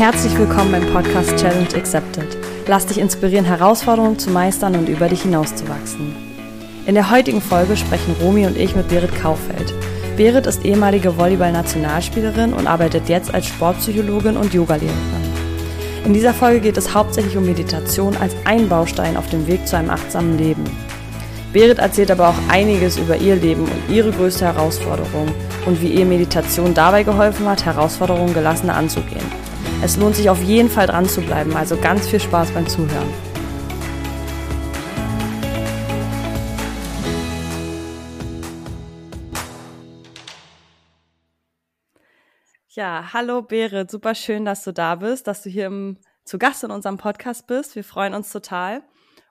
Herzlich willkommen beim Podcast Challenge Accepted. Lass dich inspirieren, Herausforderungen zu meistern und über dich hinauszuwachsen. In der heutigen Folge sprechen Romy und ich mit Berit Kaufeld. Berit ist ehemalige Volleyball-Nationalspielerin und arbeitet jetzt als Sportpsychologin und Yogalehrerin. In dieser Folge geht es hauptsächlich um Meditation als ein Baustein auf dem Weg zu einem achtsamen Leben. Berit erzählt aber auch einiges über ihr Leben und ihre größte Herausforderung und wie ihr Meditation dabei geholfen hat, Herausforderungen gelassener anzugehen. Es lohnt sich auf jeden Fall dran zu bleiben, also ganz viel Spaß beim Zuhören. Ja, hallo Berit, super schön, dass du da bist, dass du hier im, zu Gast in unserem Podcast bist. Wir freuen uns total.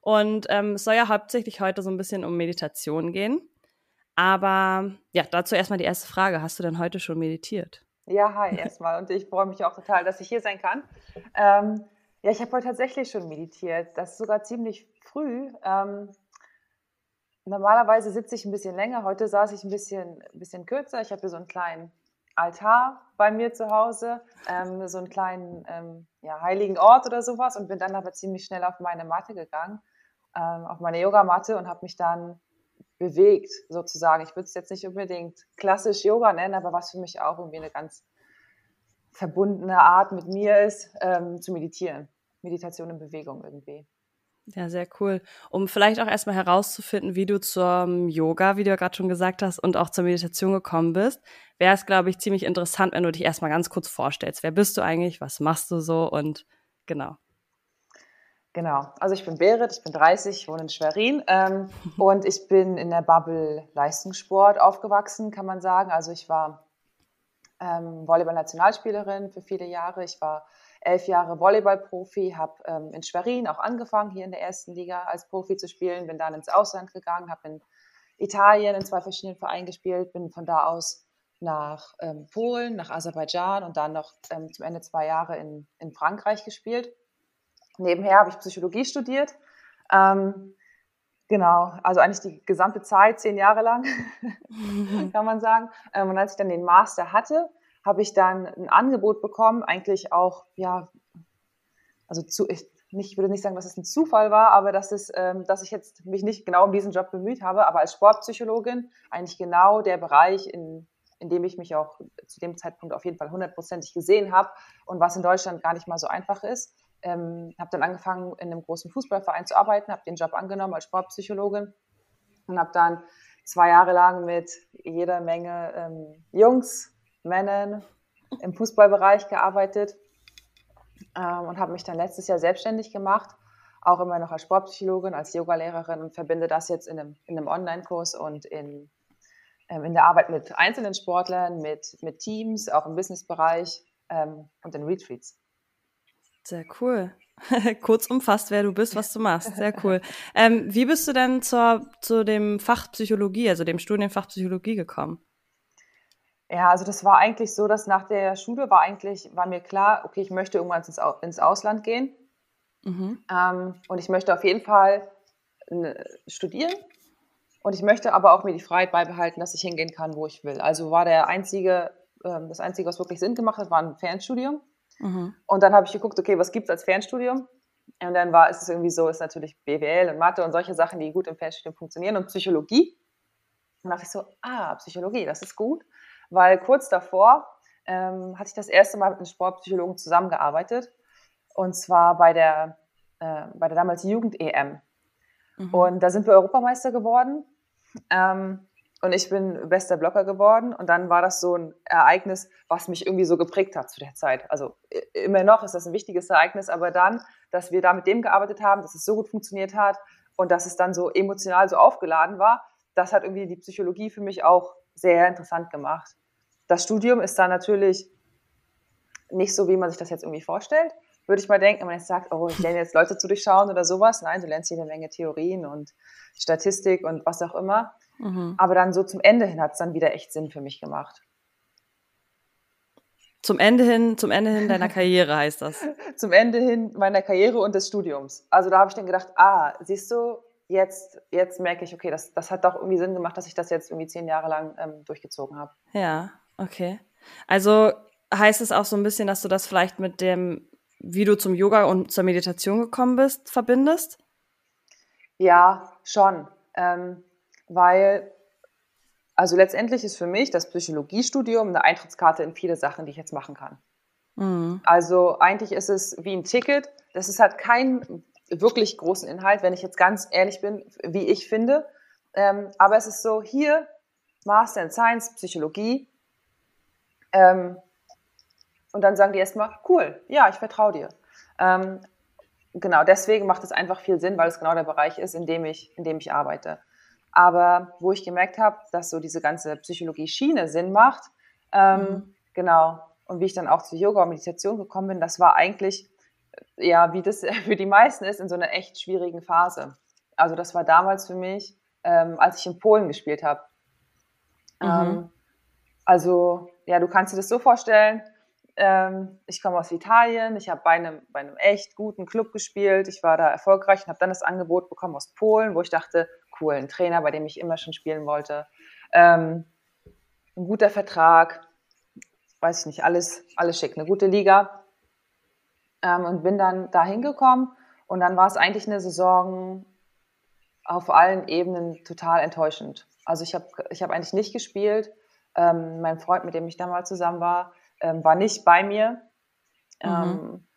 Und ähm, es soll ja hauptsächlich heute so ein bisschen um Meditation gehen. Aber ja, dazu erstmal die erste Frage. Hast du denn heute schon meditiert? Ja, hi erstmal. Und ich freue mich auch total, dass ich hier sein kann. Ähm, ja, ich habe heute tatsächlich schon meditiert. Das ist sogar ziemlich früh. Ähm, normalerweise sitze ich ein bisschen länger. Heute saß ich ein bisschen, ein bisschen kürzer. Ich habe hier so einen kleinen Altar bei mir zu Hause, ähm, so einen kleinen ähm, ja, heiligen Ort oder sowas und bin dann aber ziemlich schnell auf meine Matte gegangen, ähm, auf meine Yogamatte und habe mich dann bewegt, sozusagen. Ich würde es jetzt nicht unbedingt klassisch Yoga nennen, aber was für mich auch irgendwie eine ganz verbundene Art mit mir ist, ähm, zu meditieren. Meditation in Bewegung irgendwie. Ja, sehr cool. Um vielleicht auch erstmal herauszufinden, wie du zum Yoga, wie du ja gerade schon gesagt hast, und auch zur Meditation gekommen bist, wäre es, glaube ich, ziemlich interessant, wenn du dich erstmal ganz kurz vorstellst. Wer bist du eigentlich? Was machst du so? Und genau. Genau, also ich bin Berit, ich bin 30, wohne in Schwerin ähm, und ich bin in der Bubble Leistungssport aufgewachsen, kann man sagen. Also ich war ähm, Volleyball-Nationalspielerin für viele Jahre. Ich war elf Jahre Volleyball-Profi, habe ähm, in Schwerin auch angefangen, hier in der ersten Liga als Profi zu spielen, bin dann ins Ausland gegangen, habe in Italien in zwei verschiedenen Vereinen gespielt, bin von da aus nach ähm, Polen, nach Aserbaidschan und dann noch ähm, zum Ende zwei Jahre in, in Frankreich gespielt Nebenher habe ich Psychologie studiert. Ähm, genau, also eigentlich die gesamte Zeit, zehn Jahre lang, kann man sagen. Ähm, und als ich dann den Master hatte, habe ich dann ein Angebot bekommen, eigentlich auch, ja, also zu, ich, nicht, ich würde nicht sagen, dass es ein Zufall war, aber dass, es, ähm, dass ich jetzt mich nicht genau um diesen Job bemüht habe, aber als Sportpsychologin eigentlich genau der Bereich, in, in dem ich mich auch zu dem Zeitpunkt auf jeden Fall hundertprozentig gesehen habe und was in Deutschland gar nicht mal so einfach ist ähm, habe dann angefangen, in einem großen Fußballverein zu arbeiten, habe den Job angenommen als Sportpsychologin und habe dann zwei Jahre lang mit jeder Menge ähm, Jungs, Männern im Fußballbereich gearbeitet ähm, und habe mich dann letztes Jahr selbstständig gemacht, auch immer noch als Sportpsychologin, als Yogalehrerin und verbinde das jetzt in einem, in einem Online-Kurs und in, ähm, in der Arbeit mit einzelnen Sportlern, mit, mit Teams, auch im Businessbereich ähm, und in Retreats. Sehr cool. Kurz umfasst, wer du bist, was du machst. Sehr cool. Ähm, wie bist du denn zur, zu dem Fach Psychologie, also dem Studienfach Psychologie gekommen? Ja, also das war eigentlich so, dass nach der Schule war eigentlich, war mir klar, okay, ich möchte irgendwann ins, ins Ausland gehen. Mhm. Ähm, und ich möchte auf jeden Fall äh, studieren. Und ich möchte aber auch mir die Freiheit beibehalten, dass ich hingehen kann, wo ich will. Also war der einzige, äh, das Einzige, was wirklich Sinn gemacht hat, war ein Fernstudium. Mhm. Und dann habe ich geguckt, okay, was gibt es als Fernstudium? Und dann war ist es irgendwie so, ist natürlich BWL und Mathe und solche Sachen, die gut im Fernstudium funktionieren und Psychologie. Und dachte ich so, ah, Psychologie, das ist gut, weil kurz davor ähm, hatte ich das erste Mal mit einem Sportpsychologen zusammengearbeitet und zwar bei der, äh, bei der damals Jugend-EM. Mhm. Und da sind wir Europameister geworden. Ähm, und ich bin bester Blocker geworden. Und dann war das so ein Ereignis, was mich irgendwie so geprägt hat zu der Zeit. Also immer noch ist das ein wichtiges Ereignis, aber dann, dass wir da mit dem gearbeitet haben, dass es so gut funktioniert hat und dass es dann so emotional so aufgeladen war, das hat irgendwie die Psychologie für mich auch sehr interessant gemacht. Das Studium ist dann natürlich nicht so, wie man sich das jetzt irgendwie vorstellt, würde ich mal denken, wenn man jetzt sagt, oh, ich lerne jetzt Leute zu durchschauen oder sowas. Nein, du lernst jede Menge Theorien und Statistik und was auch immer. Mhm. Aber dann so zum Ende hin hat es dann wieder echt Sinn für mich gemacht. Zum Ende hin, zum Ende hin deiner Karriere heißt das. zum Ende hin meiner Karriere und des Studiums. Also da habe ich dann gedacht, ah, siehst du, jetzt, jetzt merke ich, okay, das, das hat doch irgendwie Sinn gemacht, dass ich das jetzt irgendwie zehn Jahre lang ähm, durchgezogen habe. Ja, okay. Also heißt es auch so ein bisschen, dass du das vielleicht mit dem, wie du zum Yoga und zur Meditation gekommen bist, verbindest? Ja, schon. Ähm, weil, also letztendlich ist für mich das Psychologiestudium eine Eintrittskarte in viele Sachen, die ich jetzt machen kann. Mhm. Also eigentlich ist es wie ein Ticket. Das ist halt kein wirklich großen Inhalt, wenn ich jetzt ganz ehrlich bin, wie ich finde. Ähm, aber es ist so, hier, Master in Science, Psychologie. Ähm, und dann sagen die erstmal, cool, ja, ich vertraue dir. Ähm, genau, deswegen macht es einfach viel Sinn, weil es genau der Bereich ist, in dem ich, in dem ich arbeite. Aber wo ich gemerkt habe, dass so diese ganze Psychologie-Schiene Sinn macht, ähm, mhm. genau, und wie ich dann auch zu Yoga und Meditation gekommen bin, das war eigentlich, ja, wie das für die meisten ist, in so einer echt schwierigen Phase. Also das war damals für mich, ähm, als ich in Polen gespielt habe. Mhm. Ähm, also, ja, du kannst dir das so vorstellen, ähm, ich komme aus Italien, ich habe bei einem, bei einem echt guten Club gespielt, ich war da erfolgreich und habe dann das Angebot bekommen aus Polen, wo ich dachte, cool, ein Trainer, bei dem ich immer schon spielen wollte. Ähm, ein guter Vertrag, weiß ich nicht, alles, alles schick, eine gute Liga. Ähm, und bin dann da hingekommen und dann war es eigentlich eine Saison auf allen Ebenen total enttäuschend. Also ich habe ich hab eigentlich nicht gespielt. Ähm, mein Freund, mit dem ich damals zusammen war, ähm, war nicht bei mir. Mhm. Ähm,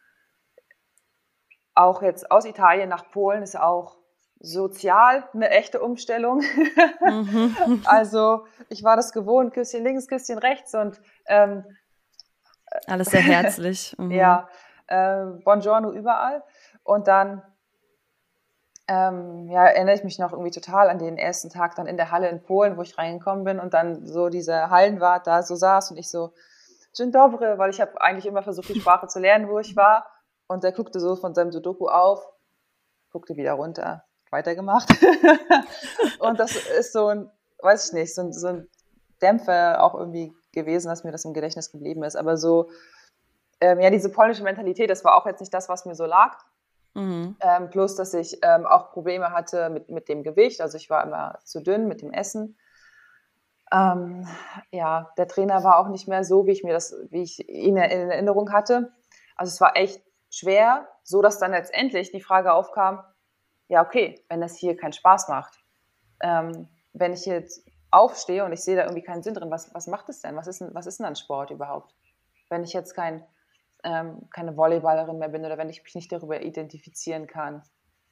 auch jetzt aus Italien nach Polen ist auch sozial eine echte Umstellung. Mhm. also ich war das gewohnt, Küsschen links, Küsschen rechts und ähm, alles sehr herzlich. Mhm. ja, äh, Buongiorno überall. Und dann ähm, ja, erinnere ich mich noch irgendwie total an den ersten Tag dann in der Halle in Polen, wo ich reingekommen bin und dann so diese Hallenwart da so saß und ich so, Dzień dobry, weil ich habe eigentlich immer versucht, die Sprache zu lernen, wo ich war. Und der guckte so von seinem Sudoku auf, guckte wieder runter, weitergemacht. und das ist so ein, weiß ich nicht, so ein, so ein Dämpfer auch irgendwie gewesen, dass mir das im Gedächtnis geblieben ist. Aber so, ähm, ja, diese polnische Mentalität, das war auch jetzt nicht das, was mir so lag. Mhm. Ähm, plus, dass ich ähm, auch Probleme hatte mit, mit dem Gewicht. Also ich war immer zu dünn mit dem Essen. Ähm, ja, der Trainer war auch nicht mehr so, wie ich mir das, wie ich ihn in Erinnerung hatte. Also es war echt schwer, so dass dann letztendlich die Frage aufkam, ja, okay, wenn das hier keinen Spaß macht, ähm, wenn ich jetzt aufstehe und ich sehe da irgendwie keinen Sinn drin, was, was macht es denn? Was ist, denn, was ist denn ein Sport überhaupt? Wenn ich jetzt kein, ähm, keine Volleyballerin mehr bin oder wenn ich mich nicht darüber identifizieren kann.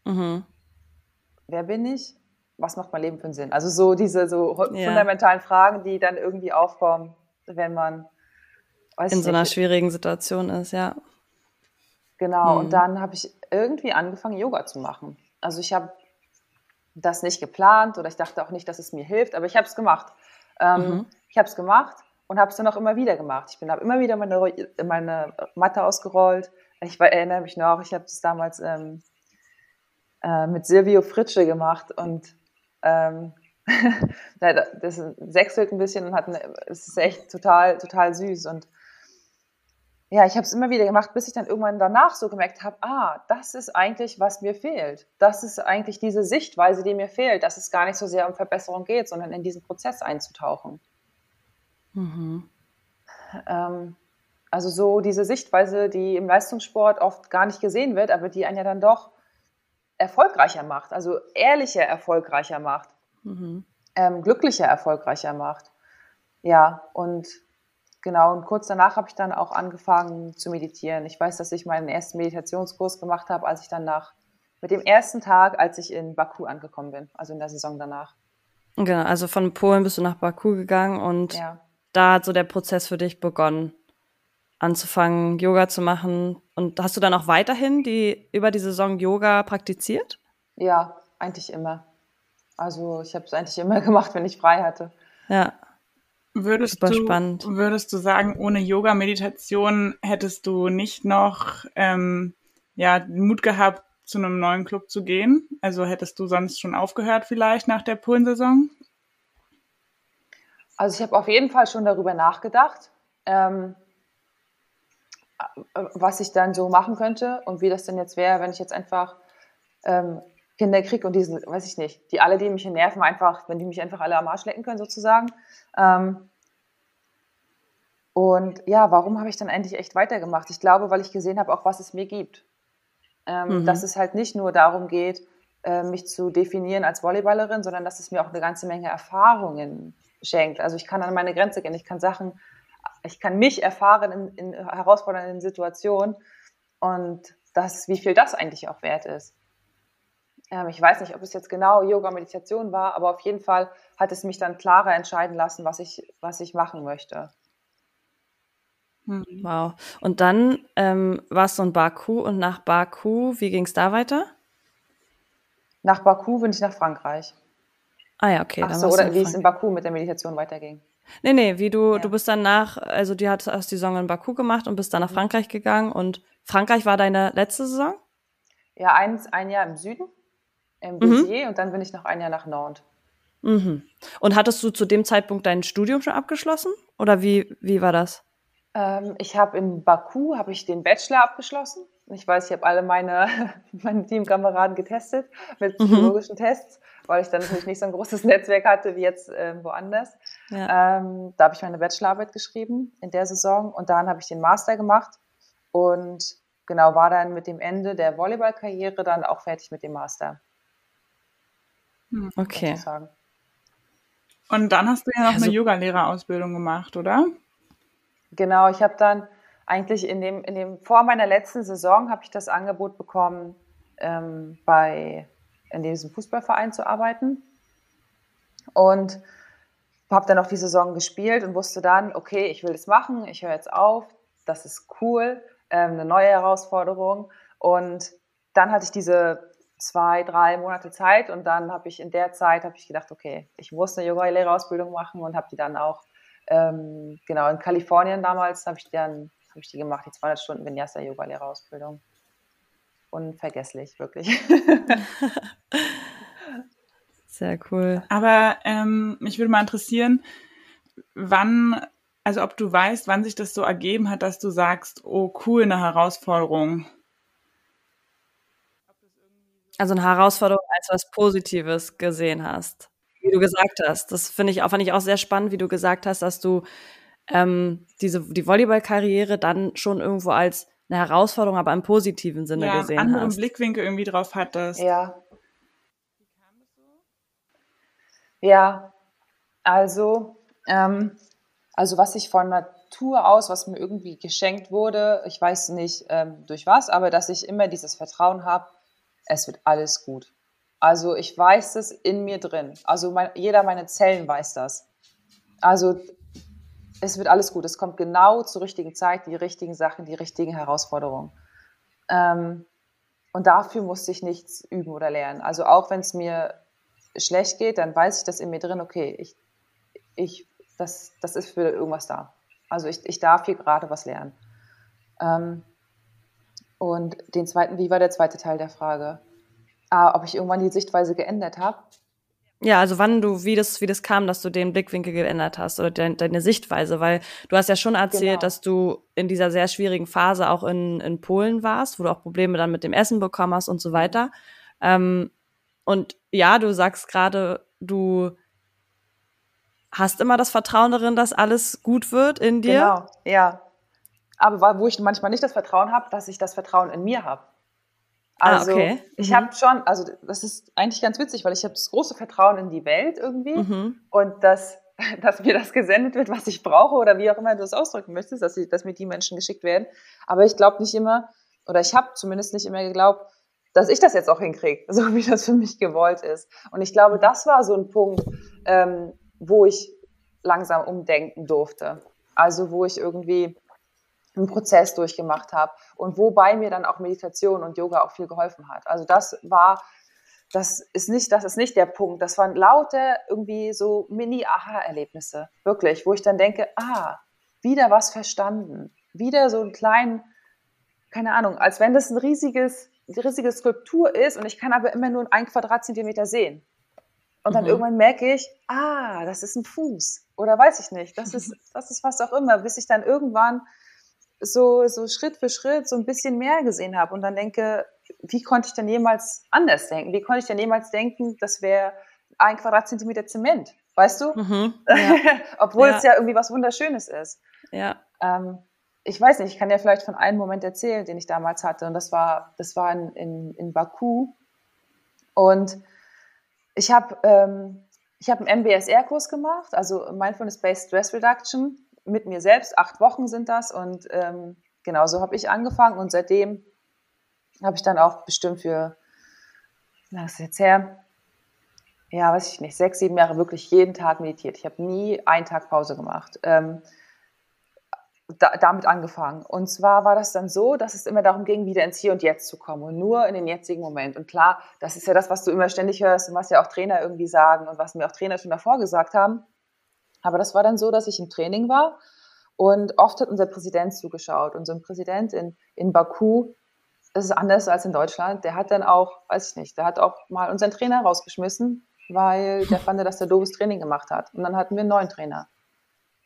Mhm. Wer bin ich? was macht mein Leben für einen Sinn? Also so diese so ja. fundamentalen Fragen, die dann irgendwie aufkommen, wenn man in so einer nicht, schwierigen Situation ist, ja. Genau, mhm. und dann habe ich irgendwie angefangen, Yoga zu machen. Also ich habe das nicht geplant oder ich dachte auch nicht, dass es mir hilft, aber ich habe es gemacht. Ähm, mhm. Ich habe es gemacht und habe es dann auch immer wieder gemacht. Ich bin habe immer wieder meine, meine Matte ausgerollt. Ich erinnere mich noch, ich habe das damals ähm, äh, mit Silvio Fritsche gemacht und ähm, das sechselt ein bisschen und hat eine, es ist echt total, total süß. Und ja, ich habe es immer wieder gemacht, bis ich dann irgendwann danach so gemerkt habe, ah, das ist eigentlich, was mir fehlt. Das ist eigentlich diese Sichtweise, die mir fehlt, dass es gar nicht so sehr um Verbesserung geht, sondern in diesen Prozess einzutauchen. Mhm. Ähm, also so diese Sichtweise, die im Leistungssport oft gar nicht gesehen wird, aber die einen ja dann doch erfolgreicher macht, also ehrlicher erfolgreicher macht, mhm. ähm, glücklicher erfolgreicher macht. Ja, und genau, und kurz danach habe ich dann auch angefangen zu meditieren. Ich weiß, dass ich meinen ersten Meditationskurs gemacht habe, als ich dann nach, mit dem ersten Tag, als ich in Baku angekommen bin, also in der Saison danach. Genau, also von Polen bist du nach Baku gegangen und ja. da hat so der Prozess für dich begonnen anzufangen, Yoga zu machen. Und hast du dann auch weiterhin die über die Saison Yoga praktiziert? Ja, eigentlich immer. Also ich habe es eigentlich immer gemacht, wenn ich frei hatte. Ja. Würdest Super du, spannend. Würdest du sagen, ohne Yoga, Meditation hättest du nicht noch ähm, ja, Mut gehabt, zu einem neuen Club zu gehen? Also hättest du sonst schon aufgehört vielleicht nach der Polensaison? Also ich habe auf jeden Fall schon darüber nachgedacht. Ähm, was ich dann so machen könnte und wie das denn jetzt wäre, wenn ich jetzt einfach ähm, Kinder kriege und diesen, weiß ich nicht, die alle, die mich nerven, einfach, wenn die mich einfach alle am Arsch lecken können, sozusagen. Ähm, Und ja, warum habe ich dann eigentlich echt weitergemacht? Ich glaube, weil ich gesehen habe, auch was es mir gibt. Ähm, mhm. Dass es halt nicht nur darum geht, äh, mich zu definieren als Volleyballerin, sondern dass es mir auch eine ganze Menge Erfahrungen schenkt. Also ich kann an meine Grenze gehen, ich kann Sachen, ich kann mich erfahren in, in herausfordernden Situationen und das, wie viel das eigentlich auch wert ist. Ähm, ich weiß nicht, ob es jetzt genau Yoga, Meditation war, aber auf jeden Fall hat es mich dann klarer entscheiden lassen, was ich, was ich machen möchte. Hm. Wow. Und dann ähm, warst du in Baku und nach Baku, wie ging es da weiter? Nach Baku bin ich nach Frankreich. Ah ja, okay. Ach so, oder wie es in Baku mit der Meditation weiterging. Nee, nee, wie du, ja. du bist dann nach, also du hast, hast die Saison in Baku gemacht und bist dann nach mhm. Frankreich gegangen und Frankreich war deine letzte Saison? Ja, eins, ein Jahr im Süden, Béziers mhm. und dann bin ich noch ein Jahr nach Nantes. Mhm. Und hattest du zu dem Zeitpunkt dein Studium schon abgeschlossen oder wie, wie war das? Ähm, ich habe in Baku habe ich den Bachelor abgeschlossen. Ich weiß, ich habe alle meine, meine Teamkameraden getestet mit mhm. psychologischen mhm. Tests, weil ich dann natürlich nicht so ein großes Netzwerk hatte wie jetzt äh, woanders. Ja. Ähm, da habe ich meine Bachelorarbeit geschrieben in der Saison und dann habe ich den Master gemacht und genau war dann mit dem Ende der Volleyballkarriere dann auch fertig mit dem Master. Hm. Okay. Und dann hast du ja noch also, eine Yogalehrerausbildung gemacht, oder? Genau, ich habe dann eigentlich in dem, in dem, vor meiner letzten Saison habe ich das Angebot bekommen, ähm, bei, in diesem Fußballverein zu arbeiten. Und habe dann auch die Saison gespielt und wusste dann, okay, ich will das machen, ich höre jetzt auf, das ist cool, ähm, eine neue Herausforderung. Und dann hatte ich diese zwei, drei Monate Zeit und dann habe ich in der Zeit habe ich gedacht, okay, ich muss eine Yoga-Lehrerausbildung machen und habe die dann auch ähm, genau, in Kalifornien damals habe ich, dann, hab ich die gemacht, die 200 Stunden Vinyasa-Yoga-Lehrerausbildung. Unvergesslich, wirklich. Sehr cool. Aber ähm, mich würde mal interessieren, wann, also ob du weißt, wann sich das so ergeben hat, dass du sagst, oh cool, eine Herausforderung. Also eine Herausforderung als was Positives gesehen hast wie du gesagt hast. Das finde ich auch, fand ich auch sehr spannend, wie du gesagt hast, dass du ähm, diese, die Volleyballkarriere dann schon irgendwo als eine Herausforderung, aber im positiven Sinne ja, gesehen einen anderen hast. Blickwinkel irgendwie drauf hattest. Ja. Ja, also, ähm, also was ich von Natur aus, was mir irgendwie geschenkt wurde, ich weiß nicht ähm, durch was, aber dass ich immer dieses Vertrauen habe, es wird alles gut. Also ich weiß es in mir drin. Also mein, jeder meiner Zellen weiß das. Also es wird alles gut. Es kommt genau zur richtigen Zeit, die richtigen Sachen, die richtigen Herausforderungen. Ähm, und dafür musste ich nichts üben oder lernen. Also auch wenn es mir schlecht geht, dann weiß ich das in mir drin, okay, ich, ich, das, das ist für irgendwas da. Also ich, ich darf hier gerade was lernen. Ähm, und den zweiten, wie war der zweite Teil der Frage? ah, ob ich irgendwann die Sichtweise geändert habe. Ja, also wann du, wie das, wie das kam, dass du den Blickwinkel geändert hast oder de deine Sichtweise, weil du hast ja schon erzählt, genau. dass du in dieser sehr schwierigen Phase auch in, in Polen warst, wo du auch Probleme dann mit dem Essen bekommen hast und so weiter. Ähm, und ja, du sagst gerade, du hast immer das Vertrauen darin, dass alles gut wird in dir. Genau, ja. Aber wo ich manchmal nicht das Vertrauen habe, dass ich das Vertrauen in mir habe. Ah, also ah, okay. mhm. ich habe schon, also das ist eigentlich ganz witzig, weil ich habe das große Vertrauen in die Welt irgendwie mhm. und dass, dass mir das gesendet wird, was ich brauche oder wie auch immer du es ausdrücken möchtest, dass, ich, dass mir die Menschen geschickt werden. Aber ich glaube nicht immer, oder ich habe zumindest nicht immer geglaubt, dass ich das jetzt auch hinkriege, so wie das für mich gewollt ist. Und ich glaube, das war so ein Punkt, ähm, wo ich langsam umdenken durfte. Also wo ich irgendwie einen Prozess durchgemacht habe und wobei mir dann auch Meditation und Yoga auch viel geholfen hat. Also das war, das ist nicht, das ist nicht der Punkt. Das waren laute irgendwie so Mini-Aha-Erlebnisse, wirklich, wo ich dann denke, ah, wieder was verstanden, wieder so einen kleinen, keine Ahnung, als wenn das ein riesiges, riesige Skulptur ist und ich kann aber immer nur ein Quadratzentimeter sehen. Und dann mhm. irgendwann merke ich, ah, das ist ein Fuß. Oder weiß ich nicht. Das ist, das ist was auch immer, bis ich dann irgendwann so, so Schritt für Schritt so ein bisschen mehr gesehen habe und dann denke, wie konnte ich denn jemals anders denken? Wie konnte ich denn jemals denken, das wäre ein Quadratzentimeter Zement? Weißt du? Mhm, ja. Obwohl ja. es ja irgendwie was Wunderschönes ist. Ja. Ähm, ich weiß nicht, ich kann ja vielleicht von einem Moment erzählen, den ich damals hatte. Und das war, das war in, in, in Baku. Und ich habe ähm, ich hab einen MBSR-Kurs gemacht, also Mindfulness-Based Stress Reduction, mit mir selbst. Acht Wochen sind das. Und ähm, genau so habe ich angefangen. Und seitdem habe ich dann auch bestimmt für, was ist jetzt her? Ja, weiß ich nicht, sechs, sieben Jahre wirklich jeden Tag meditiert. Ich habe nie einen Tag Pause gemacht. Ähm, da, damit angefangen. Und zwar war das dann so, dass es immer darum ging, wieder ins Hier und Jetzt zu kommen und nur in den jetzigen Moment. Und klar, das ist ja das, was du immer ständig hörst und was ja auch Trainer irgendwie sagen und was mir auch Trainer schon davor gesagt haben. Aber das war dann so, dass ich im Training war und oft hat unser Präsident zugeschaut. Und so ein Präsident in, in Baku, das ist anders als in Deutschland, der hat dann auch, weiß ich nicht, der hat auch mal unseren Trainer rausgeschmissen, weil der fand, dass der doofes Training gemacht hat. Und dann hatten wir einen neuen Trainer.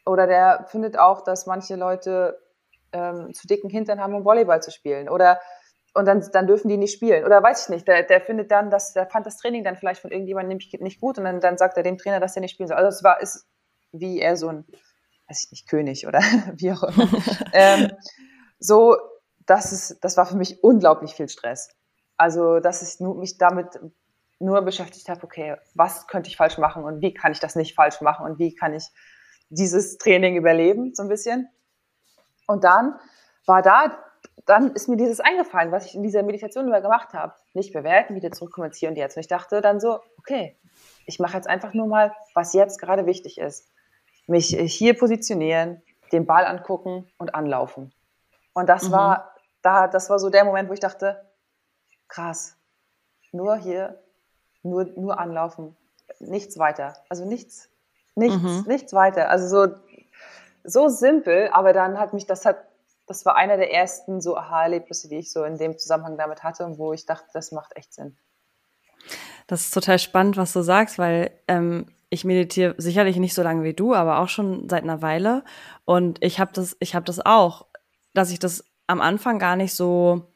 Oder der findet auch, dass manche Leute ähm, zu dicken Hintern haben, um Volleyball zu spielen. Oder und dann, dann dürfen die nicht spielen. Oder weiß ich nicht, der, der findet dann, dass der fand das Training dann vielleicht von irgendjemandem nicht, nicht gut und dann, dann sagt er dem Trainer, dass er nicht spielen soll. Also es war ist wie er so ein, weiß ich nicht, König oder wie auch immer. ähm, so, das ist, das war für mich unglaublich viel Stress. Also, dass ich nur, mich damit nur beschäftigt habe, okay, was könnte ich falsch machen und wie kann ich das nicht falsch machen und wie kann ich dieses Training überleben, so ein bisschen. Und dann war da, dann ist mir dieses eingefallen, was ich in dieser Meditation immer gemacht habe. Nicht bewerten, wieder zurückkommen ins Hier und Jetzt. Und ich dachte dann so, okay, ich mache jetzt einfach nur mal, was jetzt gerade wichtig ist. Mich hier positionieren, den Ball angucken und anlaufen. Und das mhm. war, da, das war so der Moment, wo ich dachte, krass, nur hier, nur, nur anlaufen, nichts weiter. Also nichts, Nichts, mhm. nichts weiter. Also so, so simpel, aber dann hat mich, das hat, das war einer der ersten so Aha-Erlebnisse, die ich so in dem Zusammenhang damit hatte und wo ich dachte, das macht echt Sinn. Das ist total spannend, was du sagst, weil ähm, ich meditiere sicherlich nicht so lange wie du, aber auch schon seit einer Weile. Und ich habe das, ich habe das auch, dass ich das am Anfang gar nicht so,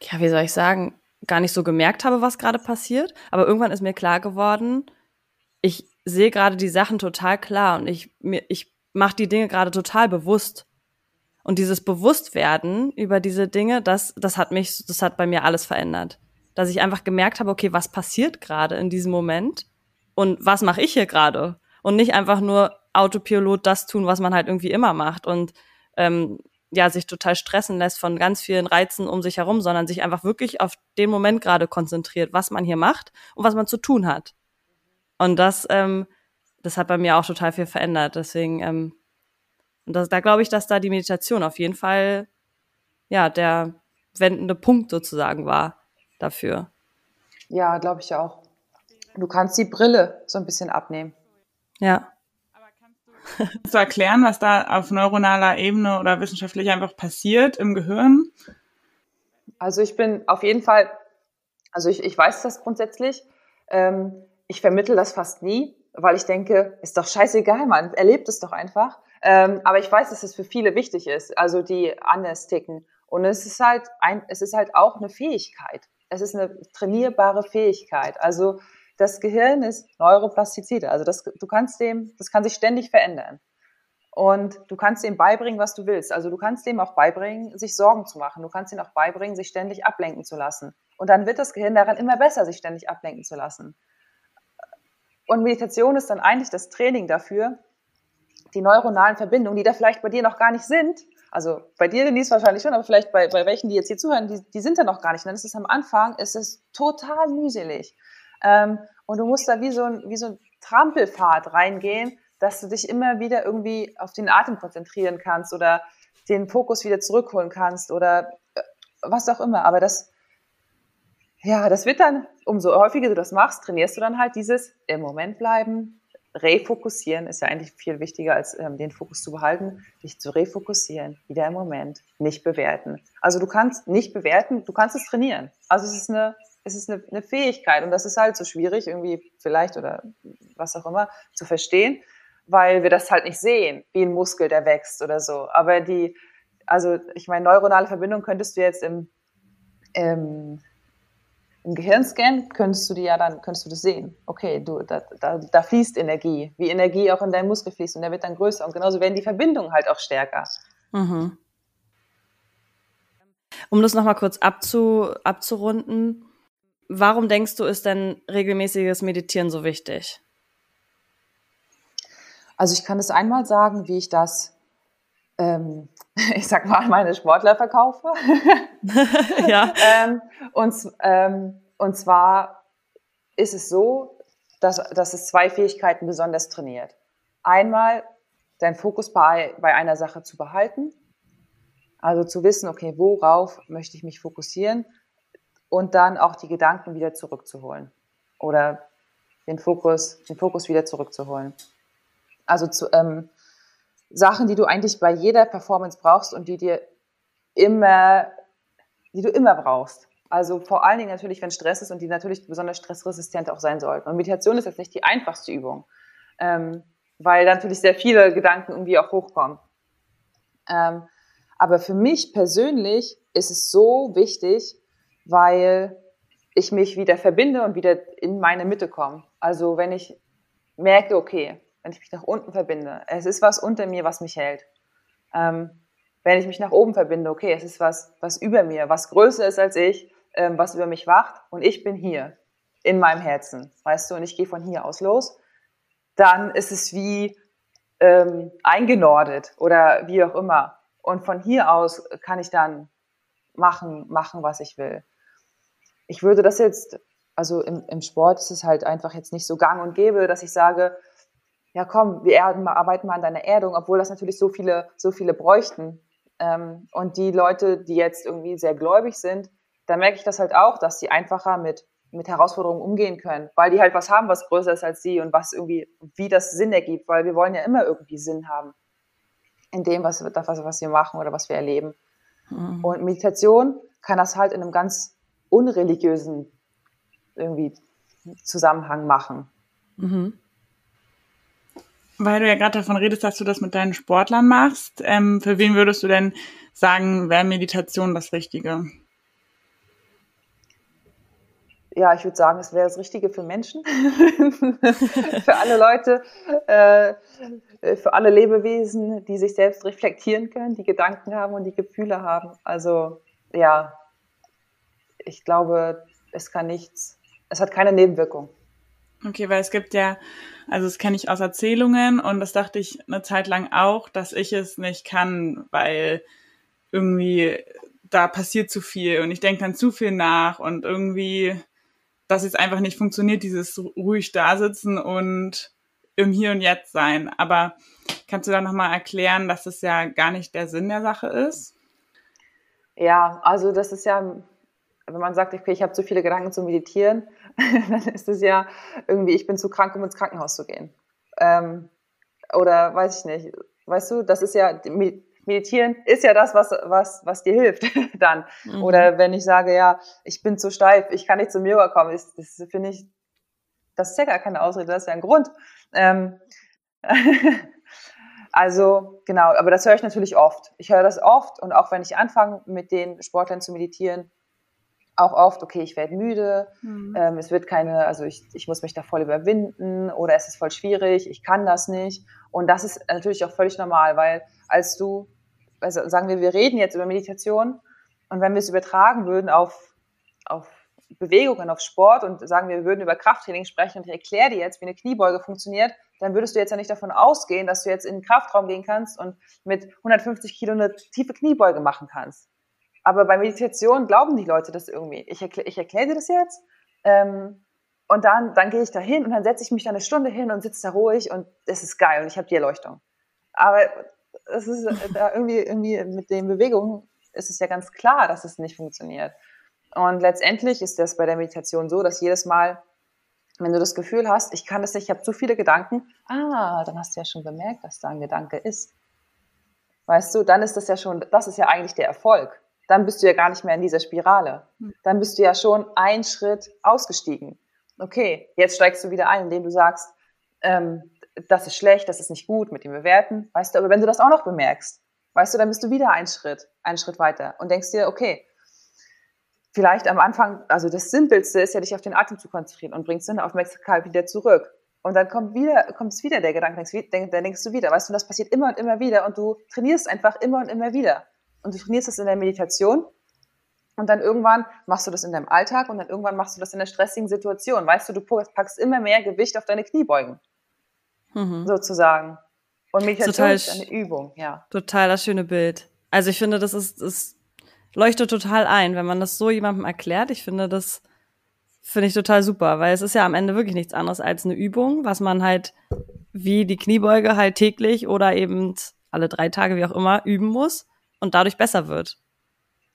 ja, wie soll ich sagen, gar nicht so gemerkt habe, was gerade passiert. Aber irgendwann ist mir klar geworden, ich sehe gerade die Sachen total klar und ich, ich mache die Dinge gerade total bewusst. Und dieses Bewusstwerden über diese Dinge, das, das hat mich, das hat bei mir alles verändert. Dass ich einfach gemerkt habe, okay, was passiert gerade in diesem Moment und was mache ich hier gerade? Und nicht einfach nur Autopilot das tun, was man halt irgendwie immer macht und ähm, ja, sich total stressen lässt von ganz vielen Reizen um sich herum, sondern sich einfach wirklich auf den Moment gerade konzentriert, was man hier macht und was man zu tun hat. Und das, ähm, das hat bei mir auch total viel verändert. Deswegen, ähm, und das, da glaube ich, dass da die Meditation auf jeden Fall ja der wendende Punkt sozusagen war dafür. Ja, glaube ich auch. Du kannst die Brille so ein bisschen abnehmen. Ja. Kannst du erklären, was da auf neuronaler Ebene oder wissenschaftlich einfach passiert im Gehirn? Also ich bin auf jeden Fall, also ich, ich weiß das grundsätzlich. Ähm, ich vermittel das fast nie, weil ich denke, ist doch scheißegal, man erlebt es doch einfach. Ähm, aber ich weiß, dass es für viele wichtig ist, also die anders ticken. Und es ist halt ein, es ist halt auch eine Fähigkeit. Es ist eine trainierbare Fähigkeit. Also das Gehirn ist Neuroplastizität. Also das, du kannst dem, das kann sich ständig verändern. Und du kannst dem beibringen, was du willst. Also du kannst dem auch beibringen, sich Sorgen zu machen. Du kannst ihm auch beibringen, sich ständig ablenken zu lassen. Und dann wird das Gehirn daran immer besser, sich ständig ablenken zu lassen. Und Meditation ist dann eigentlich das Training dafür, die neuronalen Verbindungen, die da vielleicht bei dir noch gar nicht sind, also bei dir, Denise, wahrscheinlich schon, aber vielleicht bei, bei welchen, die jetzt hier zuhören, die, die sind da noch gar nicht. Dann ist es am Anfang, ist es total mühselig. Ähm, und du musst da wie so, ein, wie so ein Trampelpfad reingehen, dass du dich immer wieder irgendwie auf den Atem konzentrieren kannst oder den Fokus wieder zurückholen kannst oder äh, was auch immer. Aber das, ja, das wird dann, umso häufiger du das machst, trainierst du dann halt dieses im Moment bleiben, refokussieren ist ja eigentlich viel wichtiger als ähm, den Fokus zu behalten, dich zu refokussieren, wieder im Moment, nicht bewerten. Also du kannst nicht bewerten, du kannst es trainieren. Also es ist eine, es ist eine, eine Fähigkeit und das ist halt so schwierig irgendwie vielleicht oder was auch immer zu verstehen, weil wir das halt nicht sehen, wie ein Muskel, der wächst oder so. Aber die, also ich meine, neuronale Verbindung könntest du jetzt im, im im Gehirnscan könntest du dir ja dann, könntest du das sehen. Okay, du, da, da, da fließt Energie, wie Energie auch in deinen Muskel fließt und der wird dann größer und genauso werden die Verbindungen halt auch stärker. Mhm. Um das nochmal kurz abzu, abzurunden, warum denkst du, ist denn regelmäßiges Meditieren so wichtig? Also ich kann es einmal sagen, wie ich das ähm, ich sag mal, meine Sportler verkaufe. ja. ähm, und, ähm, und zwar ist es so, dass, dass es zwei Fähigkeiten besonders trainiert. Einmal deinen Fokus bei, bei einer Sache zu behalten, also zu wissen, okay, worauf möchte ich mich fokussieren und dann auch die Gedanken wieder zurückzuholen oder den Fokus, den Fokus wieder zurückzuholen. Also zu, ähm, Sachen, die du eigentlich bei jeder Performance brauchst und die dir immer, die du immer brauchst. Also vor allen Dingen natürlich, wenn Stress ist und die natürlich besonders stressresistent auch sein sollten. Und Meditation ist jetzt nicht die einfachste Übung, ähm, weil natürlich sehr viele Gedanken irgendwie auch hochkommen. Ähm, aber für mich persönlich ist es so wichtig, weil ich mich wieder verbinde und wieder in meine Mitte komme. Also wenn ich merke, okay, wenn ich mich nach unten verbinde. Es ist was unter mir, was mich hält. Ähm, wenn ich mich nach oben verbinde, okay, es ist was, was über mir, was größer ist als ich, ähm, was über mich wacht und ich bin hier in meinem Herzen, weißt du, und ich gehe von hier aus los, dann ist es wie ähm, eingenordet oder wie auch immer. Und von hier aus kann ich dann machen, machen, was ich will. Ich würde das jetzt, also im, im Sport ist es halt einfach jetzt nicht so gang und gäbe, dass ich sage, ja komm, wir arbeiten mal an deiner Erdung, obwohl das natürlich so viele, so viele bräuchten. Ähm, und die Leute, die jetzt irgendwie sehr gläubig sind, da merke ich das halt auch, dass sie einfacher mit, mit Herausforderungen umgehen können, weil die halt was haben, was größer ist als sie und was irgendwie, wie das Sinn ergibt, weil wir wollen ja immer irgendwie Sinn haben in dem, was, was, was wir machen oder was wir erleben. Mhm. Und Meditation kann das halt in einem ganz unreligiösen irgendwie Zusammenhang machen. Mhm. Weil du ja gerade davon redest, dass du das mit deinen Sportlern machst. Ähm, für wen würdest du denn sagen, wäre Meditation das Richtige? Ja, ich würde sagen, es wäre das Richtige für Menschen, für alle Leute, äh, für alle Lebewesen, die sich selbst reflektieren können, die Gedanken haben und die Gefühle haben. Also ja, ich glaube, es kann nichts, es hat keine Nebenwirkung. Okay, weil es gibt ja, also das kenne ich aus Erzählungen und das dachte ich eine Zeit lang auch, dass ich es nicht kann, weil irgendwie da passiert zu viel und ich denke dann zu viel nach und irgendwie, dass es einfach nicht funktioniert, dieses ruhig da sitzen und im Hier und Jetzt sein. Aber kannst du da nochmal erklären, dass das ja gar nicht der Sinn der Sache ist? Ja, also das ist ja wenn man sagt, okay, ich habe zu viele Gedanken zu meditieren, dann ist es ja irgendwie, ich bin zu krank, um ins Krankenhaus zu gehen. Ähm, oder weiß ich nicht. Weißt du, das ist ja, meditieren ist ja das, was, was, was dir hilft dann. Mhm. Oder wenn ich sage, ja, ich bin zu steif, ich kann nicht zum Yoga kommen, ist, das finde ich, das ist ja gar keine Ausrede, das ist ja ein Grund. Ähm, also, genau, aber das höre ich natürlich oft. Ich höre das oft und auch wenn ich anfange, mit den Sportlern zu meditieren, auch oft, okay, ich werde müde, mhm. ähm, es wird keine, also ich, ich muss mich da voll überwinden oder es ist voll schwierig, ich kann das nicht. Und das ist natürlich auch völlig normal, weil als du, also sagen wir, wir reden jetzt über Meditation und wenn wir es übertragen würden auf, auf Bewegungen, auf Sport und sagen wir, wir würden über Krafttraining sprechen und ich erkläre dir jetzt, wie eine Kniebeuge funktioniert, dann würdest du jetzt ja nicht davon ausgehen, dass du jetzt in den Kraftraum gehen kannst und mit 150 Kilo eine tiefe Kniebeuge machen kannst. Aber bei Meditation glauben die Leute das irgendwie. Ich, erkl ich erkläre dir das jetzt ähm, und dann, dann gehe ich da hin und dann setze ich mich da eine Stunde hin und sitze da ruhig und es ist geil und ich habe die Erleuchtung. Aber es ist äh, da irgendwie, irgendwie mit den Bewegungen ist es ja ganz klar, dass es nicht funktioniert. Und letztendlich ist das bei der Meditation so, dass jedes Mal, wenn du das Gefühl hast, ich kann das nicht, ich habe zu viele Gedanken, ah, dann hast du ja schon bemerkt, dass da ein Gedanke ist. Weißt du, dann ist das ja schon, das ist ja eigentlich der Erfolg dann bist du ja gar nicht mehr in dieser Spirale. Hm. Dann bist du ja schon einen Schritt ausgestiegen. Okay, jetzt steigst du wieder ein, indem du sagst, ähm, das ist schlecht, das ist nicht gut mit dem Bewerten. Weißt du, aber wenn du das auch noch bemerkst, weißt du, dann bist du wieder einen Schritt, einen Schritt weiter und denkst dir, okay, vielleicht am Anfang, also das Simpelste ist ja, dich auf den Atem zu konzentrieren und bringst deine Aufmerksamkeit wieder zurück. Und dann kommt wieder, kommt es wieder der Gedanke, dann denkst du wieder, weißt du, das passiert immer und immer wieder und du trainierst einfach immer und immer wieder. Und du trainierst das in der Meditation und dann irgendwann machst du das in deinem Alltag und dann irgendwann machst du das in der stressigen Situation. Weißt du, du packst immer mehr Gewicht auf deine Kniebeugen. Mhm. Sozusagen. Und Meditation total, ist eine Übung, ja. Total das schöne Bild. Also ich finde, das ist, das leuchtet total ein, wenn man das so jemandem erklärt. Ich finde, das Finde ich total super, weil es ist ja am Ende wirklich nichts anderes als eine Übung, was man halt wie die Kniebeuge halt täglich oder eben alle drei Tage, wie auch immer, üben muss und dadurch besser wird.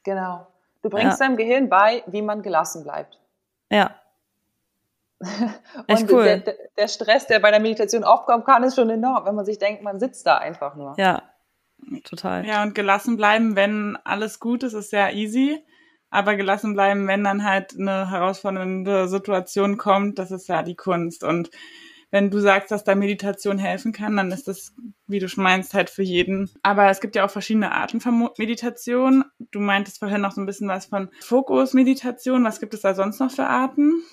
Genau. Du bringst ja. deinem Gehirn bei, wie man gelassen bleibt. Ja. Echt cool. Der, der, Stress, der bei der Meditation aufkommen kann, ist schon enorm, wenn man sich denkt, man sitzt da einfach nur. Ja, total. Ja, und gelassen bleiben, wenn alles gut ist, ist ja easy aber gelassen bleiben, wenn dann halt eine herausfordernde Situation kommt, das ist ja die Kunst. Und wenn du sagst, dass da Meditation helfen kann, dann ist das, wie du meinst, halt für jeden. Aber es gibt ja auch verschiedene Arten von Meditation. Du meintest vorhin noch so ein bisschen was von Fokusmeditation. Was gibt es da sonst noch für Arten?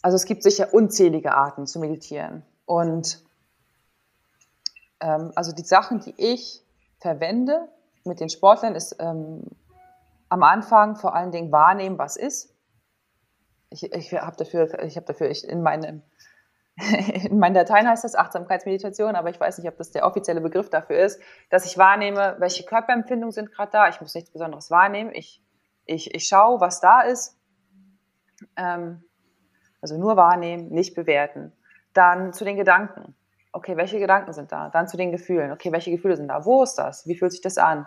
Also es gibt sicher unzählige Arten zu meditieren. Und ähm, also die Sachen, die ich verwende mit den Sportlern, ist ähm, am Anfang vor allen Dingen wahrnehmen, was ist. Ich, ich habe dafür, ich habe dafür ich in meinem in meinen Dateien heißt das Achtsamkeitsmeditation, aber ich weiß nicht, ob das der offizielle Begriff dafür ist, dass ich wahrnehme, welche Körperempfindungen sind gerade da. Ich muss nichts Besonderes wahrnehmen. Ich, ich, ich schaue, was da ist. Ähm, also nur wahrnehmen, nicht bewerten. Dann zu den Gedanken. Okay, welche Gedanken sind da? Dann zu den Gefühlen. Okay, welche Gefühle sind da? Wo ist das? Wie fühlt sich das an?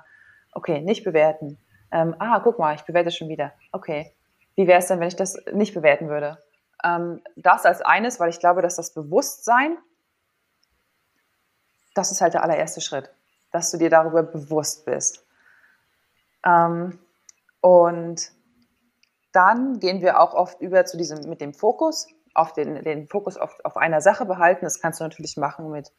Okay, nicht bewerten ähm, ah, guck mal, ich bewerte schon wieder. Okay. Wie wäre es denn, wenn ich das nicht bewerten würde? Ähm, das als eines, weil ich glaube, dass das Bewusstsein, das ist halt der allererste Schritt, dass du dir darüber bewusst bist. Ähm, und dann gehen wir auch oft über zu diesem, mit dem Fokus, auf den, den Fokus auf, auf einer Sache behalten. Das kannst du natürlich machen mit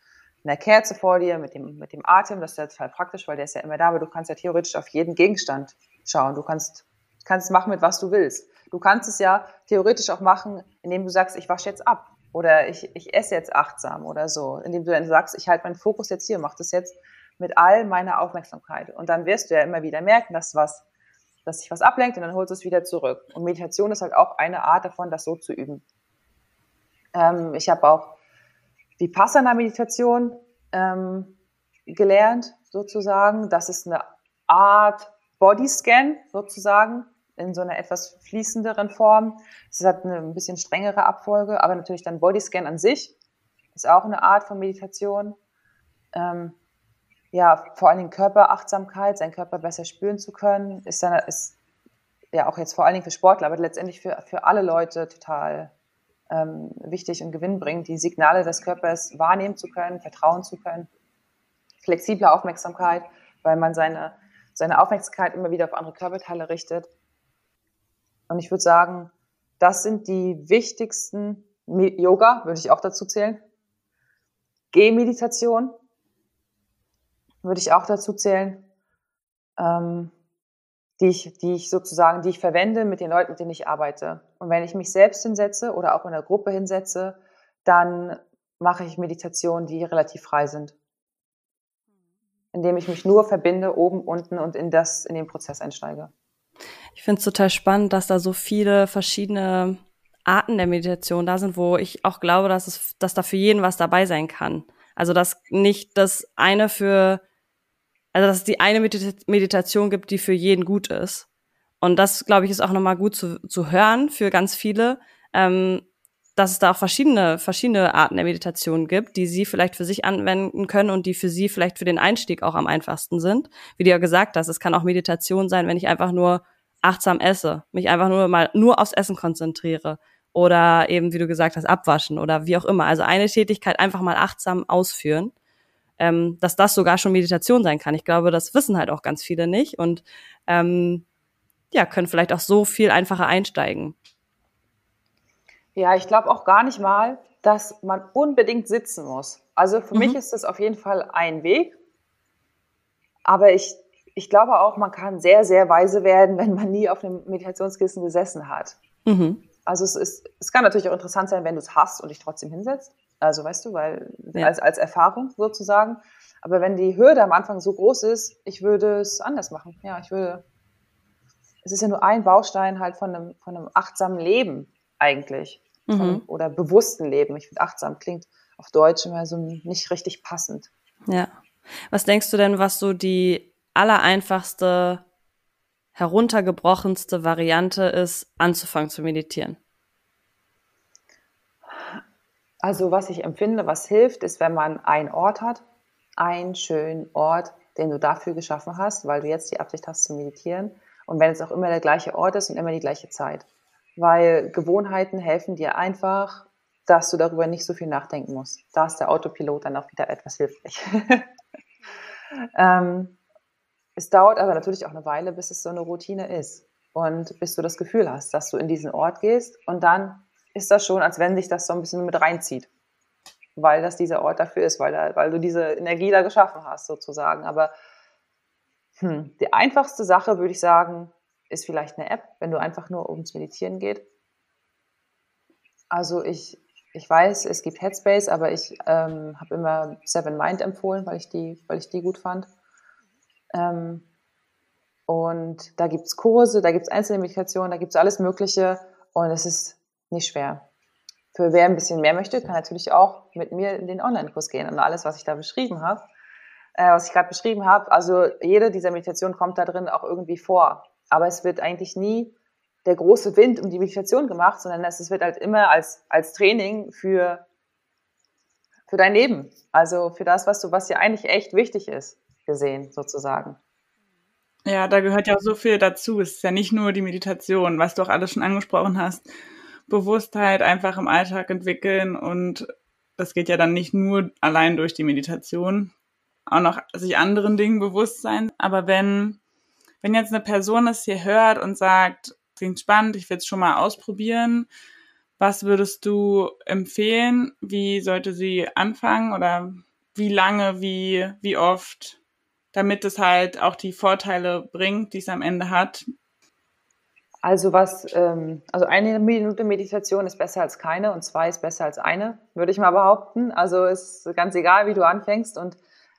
einer Kerze vor dir, mit dem, mit dem Atem, das ist ja total praktisch, weil der ist ja immer da, aber du kannst ja theoretisch auf jeden Gegenstand schauen. Du kannst, kannst machen mit was du willst. Du kannst es ja theoretisch auch machen, indem du sagst, ich wasche jetzt ab oder ich, ich esse jetzt achtsam oder so, indem du dann sagst, ich halte meinen Fokus jetzt hier, mach das jetzt mit all meiner Aufmerksamkeit. Und dann wirst du ja immer wieder merken, dass was, dass sich was ablenkt und dann holst du es wieder zurück. Und Meditation ist halt auch eine Art davon, das so zu üben. Ähm, ich habe auch Vipassana-Meditation ähm, gelernt, sozusagen. Das ist eine Art Bodyscan, sozusagen, in so einer etwas fließenderen Form. Es hat eine ein bisschen strengere Abfolge, aber natürlich dann Bodyscan an sich ist auch eine Art von Meditation. Ähm, ja, vor allen Dingen Körperachtsamkeit, seinen Körper besser spüren zu können, ist dann ist ja auch jetzt vor allen Dingen für Sportler, aber letztendlich für, für alle Leute total ähm, wichtig und gewinnbringend, die Signale des Körpers wahrnehmen zu können, vertrauen zu können. Flexible Aufmerksamkeit, weil man seine, seine Aufmerksamkeit immer wieder auf andere Körperteile richtet. Und ich würde sagen, das sind die wichtigsten Yoga, würde ich auch dazu zählen. Gehmeditation würde ich auch dazu zählen. Ähm, die ich, die ich sozusagen, die ich verwende mit den Leuten, mit denen ich arbeite. Und wenn ich mich selbst hinsetze oder auch in der Gruppe hinsetze, dann mache ich Meditationen, die relativ frei sind. Indem ich mich nur verbinde, oben, unten und in das, in den Prozess einsteige. Ich finde es total spannend, dass da so viele verschiedene Arten der Meditation da sind, wo ich auch glaube, dass es, dass da für jeden was dabei sein kann. Also dass nicht das eine für also, dass es die eine Meditation gibt, die für jeden gut ist. Und das, glaube ich, ist auch nochmal gut zu, zu hören für ganz viele, ähm, dass es da auch verschiedene, verschiedene Arten der Meditation gibt, die sie vielleicht für sich anwenden können und die für sie vielleicht für den Einstieg auch am einfachsten sind. Wie du ja gesagt hast, es kann auch Meditation sein, wenn ich einfach nur achtsam esse, mich einfach nur mal nur aufs Essen konzentriere oder eben, wie du gesagt hast, abwaschen oder wie auch immer. Also eine Tätigkeit einfach mal achtsam ausführen ähm, dass das sogar schon Meditation sein kann. Ich glaube, das wissen halt auch ganz viele nicht und ähm, ja, können vielleicht auch so viel einfacher einsteigen. Ja, ich glaube auch gar nicht mal, dass man unbedingt sitzen muss. Also für mhm. mich ist das auf jeden Fall ein Weg. Aber ich, ich glaube auch, man kann sehr, sehr weise werden, wenn man nie auf einem Meditationskissen gesessen hat. Mhm. Also es, ist, es kann natürlich auch interessant sein, wenn du es hast und dich trotzdem hinsetzt. Also weißt du, weil ja. als, als Erfahrung sozusagen. Aber wenn die Hürde am Anfang so groß ist, ich würde es anders machen. Ja, ich würde. Es ist ja nur ein Baustein halt von einem, von einem achtsamen Leben eigentlich. Mhm. oder bewussten Leben. Ich finde, achtsam klingt auf Deutsch immer so nicht richtig passend. Ja. Was denkst du denn, was so die allereinfachste, heruntergebrochenste Variante ist, anzufangen zu meditieren? Also was ich empfinde, was hilft, ist, wenn man einen Ort hat, einen schönen Ort, den du dafür geschaffen hast, weil du jetzt die Absicht hast zu meditieren. Und wenn es auch immer der gleiche Ort ist und immer die gleiche Zeit. Weil Gewohnheiten helfen dir einfach, dass du darüber nicht so viel nachdenken musst. Da ist der Autopilot dann auch wieder etwas hilfreich. ähm, es dauert aber natürlich auch eine Weile, bis es so eine Routine ist und bis du das Gefühl hast, dass du in diesen Ort gehst und dann ist das schon, als wenn sich das so ein bisschen mit reinzieht, weil das dieser Ort dafür ist, weil, da, weil du diese Energie da geschaffen hast sozusagen. Aber hm, die einfachste Sache, würde ich sagen, ist vielleicht eine App, wenn du einfach nur ums Meditieren geht. Also ich, ich weiß, es gibt Headspace, aber ich ähm, habe immer Seven Mind empfohlen, weil ich die, weil ich die gut fand. Ähm, und da gibt es Kurse, da gibt es einzelne Meditationen, da gibt es alles Mögliche und es ist nicht schwer. Für wer ein bisschen mehr möchte, kann natürlich auch mit mir in den Online-Kurs gehen und alles, was ich da beschrieben habe, äh, was ich gerade beschrieben habe, also jede dieser Meditationen kommt da drin auch irgendwie vor. Aber es wird eigentlich nie der große Wind um die Meditation gemacht, sondern es wird halt immer als, als Training für, für dein Leben. Also für das, was du, was dir eigentlich echt wichtig ist gesehen, sozusagen. Ja, da gehört ja auch so viel dazu. Es ist ja nicht nur die Meditation, was du auch alles schon angesprochen hast. Bewusstheit einfach im Alltag entwickeln und das geht ja dann nicht nur allein durch die Meditation, auch noch sich anderen Dingen bewusst sein. Aber wenn, wenn jetzt eine Person es hier hört und sagt, klingt spannend, ich will es schon mal ausprobieren, was würdest du empfehlen? Wie sollte sie anfangen oder wie lange, wie, wie oft? damit es halt auch die Vorteile bringt, die es am Ende hat? Also was, ähm, also eine Minute Meditation ist besser als keine und zwei ist besser als eine, würde ich mal behaupten. Also ist ganz egal, wie du anfängst und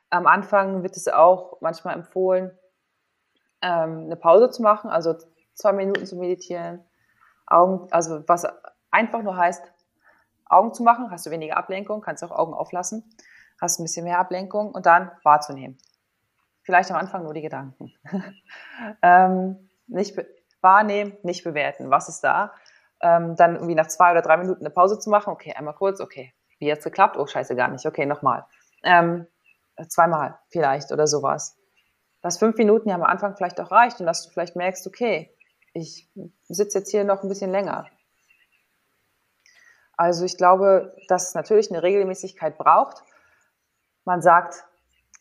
am Anfang wird es auch manchmal empfohlen, ähm, eine Pause zu machen, also zwei Minuten zu meditieren. Augen, also was einfach nur heißt, Augen zu machen, hast du weniger Ablenkung, kannst auch Augen auflassen, hast ein bisschen mehr Ablenkung und dann wahrzunehmen vielleicht am Anfang nur die Gedanken. ähm, nicht wahrnehmen, nicht bewerten. Was ist da? Ähm, dann irgendwie nach zwei oder drei Minuten eine Pause zu machen. Okay, einmal kurz, okay. Wie jetzt geklappt? Oh, scheiße, gar nicht. Okay, nochmal. Ähm, zweimal vielleicht oder sowas. Dass fünf Minuten ja am Anfang vielleicht auch reicht und dass du vielleicht merkst, okay, ich sitze jetzt hier noch ein bisschen länger. Also ich glaube, dass es natürlich eine Regelmäßigkeit braucht. Man sagt,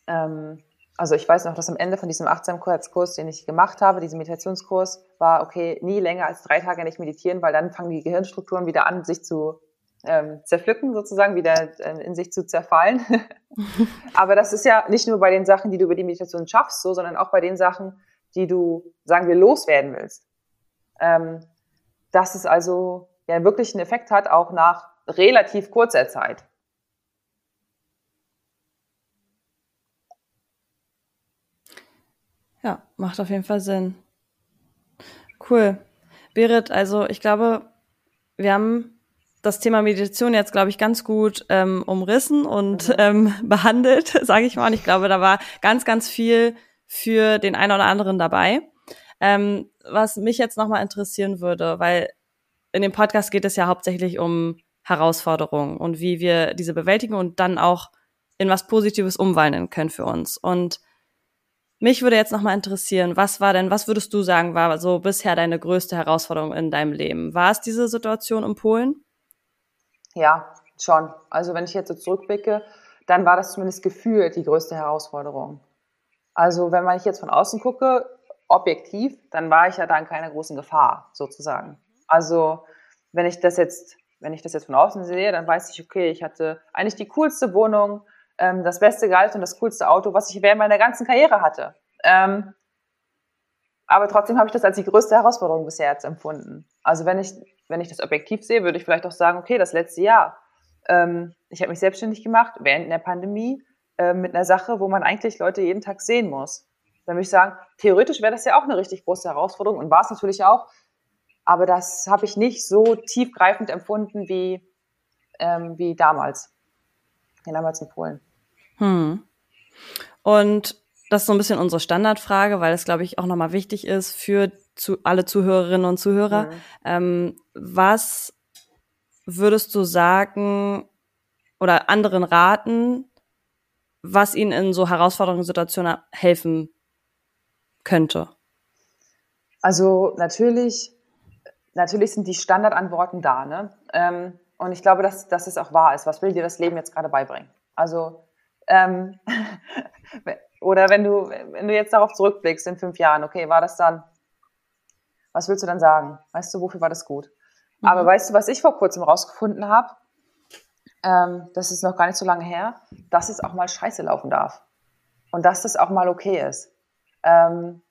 ähm, also ich weiß noch, dass am Ende von diesem Achtsamkeitskurs, den ich gemacht habe, diesem Meditationskurs, war, okay, nie länger als drei Tage nicht meditieren, weil dann fangen die Gehirnstrukturen wieder an, sich zu ähm, zerpflücken, sozusagen, wieder äh, in sich zu zerfallen. Aber das ist ja nicht nur bei den Sachen, die du über die Meditation schaffst, so, sondern auch bei den Sachen, die du, sagen wir, loswerden willst. Ähm, dass es also ja wirklich einen Effekt hat, auch nach relativ kurzer Zeit. Ja, macht auf jeden Fall Sinn. Cool. Berit, also ich glaube, wir haben das Thema Meditation jetzt, glaube ich, ganz gut ähm, umrissen und mhm. ähm, behandelt, sage ich mal. Und ich glaube, da war ganz, ganz viel für den einen oder anderen dabei. Ähm, was mich jetzt nochmal interessieren würde, weil in dem Podcast geht es ja hauptsächlich um Herausforderungen und wie wir diese bewältigen und dann auch in was Positives umwandeln können für uns. Und mich würde jetzt nochmal interessieren, was war denn, was würdest du sagen, war so bisher deine größte Herausforderung in deinem Leben? War es diese Situation in Polen? Ja, schon. Also wenn ich jetzt so zurückblicke, dann war das zumindest gefühlt die größte Herausforderung. Also wenn man jetzt von außen gucke, objektiv, dann war ich ja da in keiner großen Gefahr, sozusagen. Also wenn ich das jetzt, wenn ich das jetzt von außen sehe, dann weiß ich, okay, ich hatte eigentlich die coolste Wohnung, ähm, das beste Gehalt und das coolste Auto, was ich während meiner ganzen Karriere hatte. Aber trotzdem habe ich das als die größte Herausforderung bisher jetzt empfunden. Also wenn ich, wenn ich das objektiv sehe, würde ich vielleicht auch sagen, okay, das letzte Jahr, ähm, ich habe mich selbstständig gemacht während der Pandemie äh, mit einer Sache, wo man eigentlich Leute jeden Tag sehen muss. Dann würde ich sagen, theoretisch wäre das ja auch eine richtig große Herausforderung und war es natürlich auch. Aber das habe ich nicht so tiefgreifend empfunden wie, ähm, wie damals. Ja, damals in Polen. Hm. Und das ist so ein bisschen unsere Standardfrage, weil es, glaube ich, auch nochmal wichtig ist für zu, alle Zuhörerinnen und Zuhörer. Mhm. Ähm, was würdest du sagen oder anderen raten, was ihnen in so herausfordernden Situationen helfen könnte? Also natürlich, natürlich sind die Standardantworten da, ne? Ähm, und ich glaube, dass, dass es auch wahr ist. Was will dir das Leben jetzt gerade beibringen? Also ähm, oder wenn du, wenn du jetzt darauf zurückblickst in fünf Jahren, okay, war das dann, was willst du dann sagen? Weißt du, wofür war das gut? Mhm. Aber weißt du, was ich vor kurzem rausgefunden habe? Ähm, das ist noch gar nicht so lange her, dass es auch mal scheiße laufen darf. Und dass das auch mal okay ist. Ähm,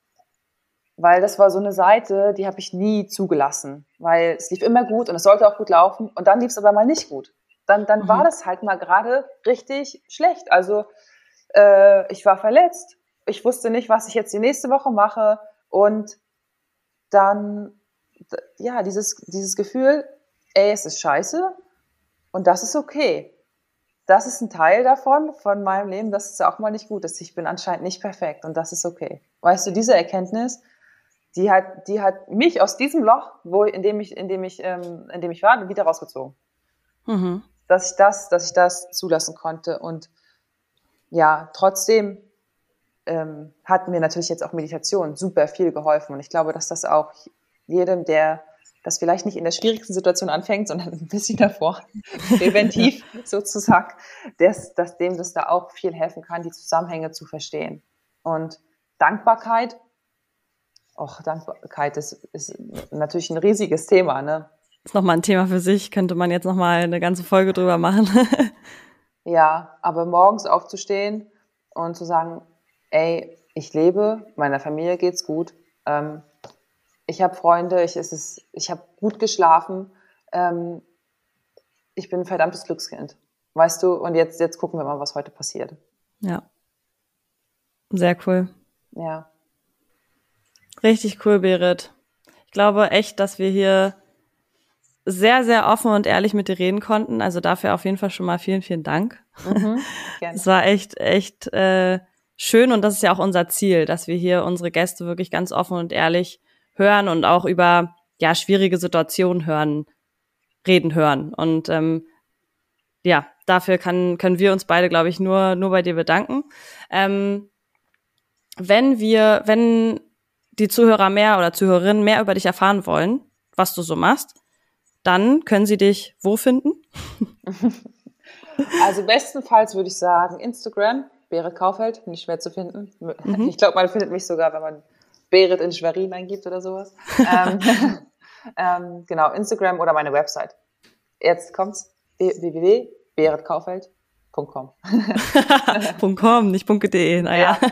weil das war so eine Seite, die habe ich nie zugelassen. Weil es lief immer gut und es sollte auch gut laufen und dann lief es aber mal nicht gut. Dann, dann mhm. war das halt mal gerade richtig schlecht. Also äh, ich war verletzt, ich wusste nicht, was ich jetzt die nächste Woche mache und dann, ja, dieses, dieses Gefühl, ey, es ist scheiße und das ist okay. Das ist ein Teil davon, von meinem Leben, dass es auch mal nicht gut ist. Ich bin anscheinend nicht perfekt und das ist okay. Weißt du, diese Erkenntnis, die hat, die hat mich aus diesem Loch, wo, in dem ich, in dem ich, ähm, in dem ich war, wieder rausgezogen. Mhm. Dass ich das, dass ich das zulassen konnte und ja, trotzdem ähm, hat mir natürlich jetzt auch Meditation super viel geholfen. Und ich glaube, dass das auch jedem, der das vielleicht nicht in der schwierigsten Situation anfängt, sondern ein bisschen davor, präventiv sozusagen, dass, dass dem das da auch viel helfen kann, die Zusammenhänge zu verstehen. Und Dankbarkeit, auch Dankbarkeit ist, ist natürlich ein riesiges Thema, ne? Ist nochmal ein Thema für sich, könnte man jetzt nochmal eine ganze Folge drüber machen. Ja, aber morgens aufzustehen und zu sagen, ey, ich lebe, meiner Familie geht's gut, ähm, ich habe Freunde, ich, ich habe gut geschlafen, ähm, ich bin ein verdammtes Glückskind. Weißt du, und jetzt, jetzt gucken wir mal, was heute passiert. Ja. Sehr cool. Ja. Richtig cool, Berit. Ich glaube echt, dass wir hier sehr, sehr offen und ehrlich mit dir reden konnten. Also dafür auf jeden Fall schon mal vielen, vielen Dank. Mhm, es war echt, echt äh, schön und das ist ja auch unser Ziel, dass wir hier unsere Gäste wirklich ganz offen und ehrlich hören und auch über ja schwierige Situationen hören, reden hören. Und ähm, ja, dafür kann, können wir uns beide, glaube ich, nur, nur bei dir bedanken. Ähm, wenn wir, wenn die Zuhörer mehr oder Zuhörerinnen mehr über dich erfahren wollen, was du so machst, dann können sie dich wo finden? Also bestenfalls würde ich sagen Instagram, Berit Kaufeld, nicht schwer zu finden. Mhm. Ich glaube, man findet mich sogar, wenn man Berit in Schwerin eingibt oder sowas. ähm, ähm, genau, Instagram oder meine Website. Jetzt kommt's, www.beritkaufeld.com. .com, nicht .de, naja. Ja.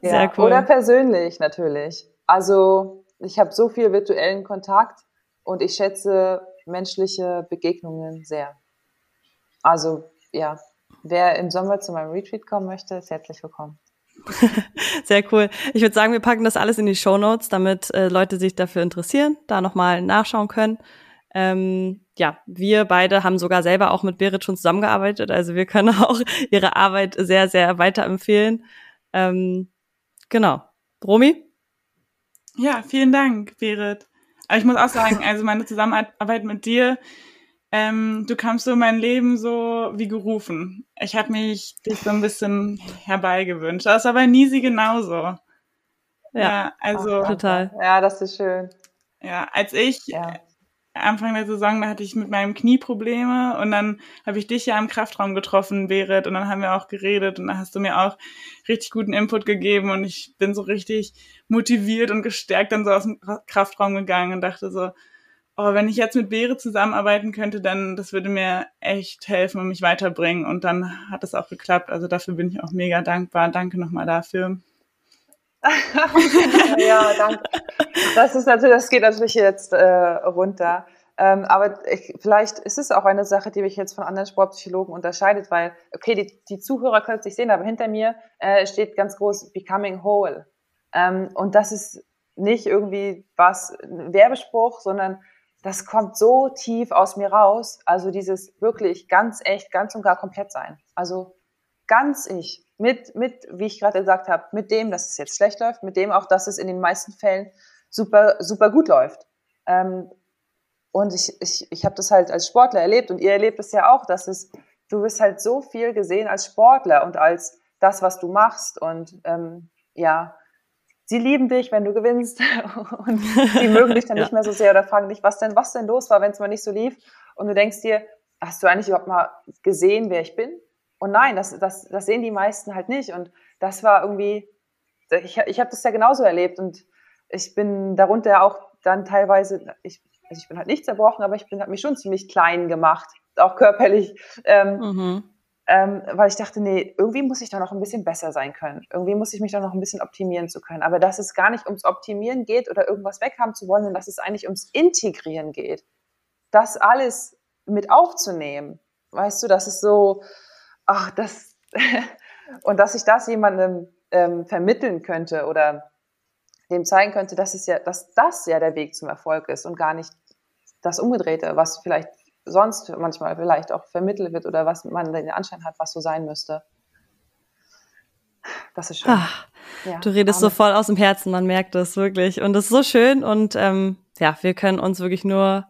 Sehr ja, cool. Oder persönlich natürlich. Also ich habe so viel virtuellen Kontakt und ich schätze menschliche Begegnungen sehr. Also ja, wer im Sommer zu meinem Retreat kommen möchte, ist herzlich willkommen. Sehr cool. Ich würde sagen, wir packen das alles in die Show Notes, damit äh, Leute sich dafür interessieren, da nochmal nachschauen können. Ähm, ja, wir beide haben sogar selber auch mit Berit schon zusammengearbeitet, also wir können auch ihre Arbeit sehr, sehr weiterempfehlen. Ähm, genau. Romy? Ja, vielen Dank, Berit. Aber ich muss auch sagen, also meine Zusammenarbeit mit dir, ähm, du kamst so in mein Leben so wie gerufen. Ich habe mich dich so ein bisschen herbeigewünscht. Das war bei Nisi genauso. Ja, ja also Ach, total. Ja, das ist schön. Ja, als ich ja. Anfang der Saison, da hatte ich mit meinem Knie Probleme und dann habe ich dich ja im Kraftraum getroffen, Berit, und dann haben wir auch geredet und dann hast du mir auch richtig guten Input gegeben und ich bin so richtig motiviert und gestärkt dann so aus dem Kraftraum gegangen und dachte so, oh, wenn ich jetzt mit Berit zusammenarbeiten könnte, dann das würde mir echt helfen und mich weiterbringen und dann hat es auch geklappt. Also dafür bin ich auch mega dankbar. Danke nochmal dafür. ja, danke. Das ist natürlich, das geht natürlich jetzt äh, runter. Ähm, aber ich, vielleicht ist es auch eine Sache, die mich jetzt von anderen Sportpsychologen unterscheidet, weil, okay, die, die Zuhörer können es nicht sehen, aber hinter mir äh, steht ganz groß Becoming Whole. Ähm, und das ist nicht irgendwie was, ein Werbespruch, sondern das kommt so tief aus mir raus. Also dieses wirklich ganz echt, ganz und gar komplett sein. Also ganz ich. Mit, mit, wie ich gerade gesagt habe, mit dem, dass es jetzt schlecht läuft, mit dem auch, dass es in den meisten Fällen super, super gut läuft. Ähm, und ich, ich, ich habe das halt als Sportler erlebt und ihr erlebt es ja auch, dass es, du wirst halt so viel gesehen als Sportler und als das, was du machst. Und ähm, ja, sie lieben dich, wenn du gewinnst und sie mögen dich dann ja. nicht mehr so sehr oder fragen dich, was denn, was denn los war, wenn es mal nicht so lief. Und du denkst dir, hast du eigentlich überhaupt mal gesehen, wer ich bin? Und nein, das, das, das sehen die meisten halt nicht. Und das war irgendwie, ich, ich habe das ja genauso erlebt und ich bin darunter auch dann teilweise, ich, also ich bin halt nicht zerbrochen, aber ich bin habe mich schon ziemlich klein gemacht, auch körperlich. Ähm, mhm ähm, weil ich dachte, nee, irgendwie muss ich da noch ein bisschen besser sein können. Irgendwie muss ich mich da noch ein bisschen optimieren zu können. Aber dass es gar nicht ums Optimieren geht oder irgendwas weghaben zu wollen, sondern dass es eigentlich ums Integrieren geht. Das alles mit aufzunehmen. Weißt du, das ist so, ach, das, und dass ich das jemandem ähm, vermitteln könnte oder dem zeigen könnte, dass es ja, dass das ja der Weg zum Erfolg ist und gar nicht das Umgedrehte, was vielleicht sonst manchmal vielleicht auch vermittelt wird oder was man den Anschein hat, was so sein müsste. Das ist schön. Ach, ja, du redest Amen. so voll aus dem Herzen, man merkt das wirklich. Und das ist so schön und ähm, ja, wir können uns wirklich nur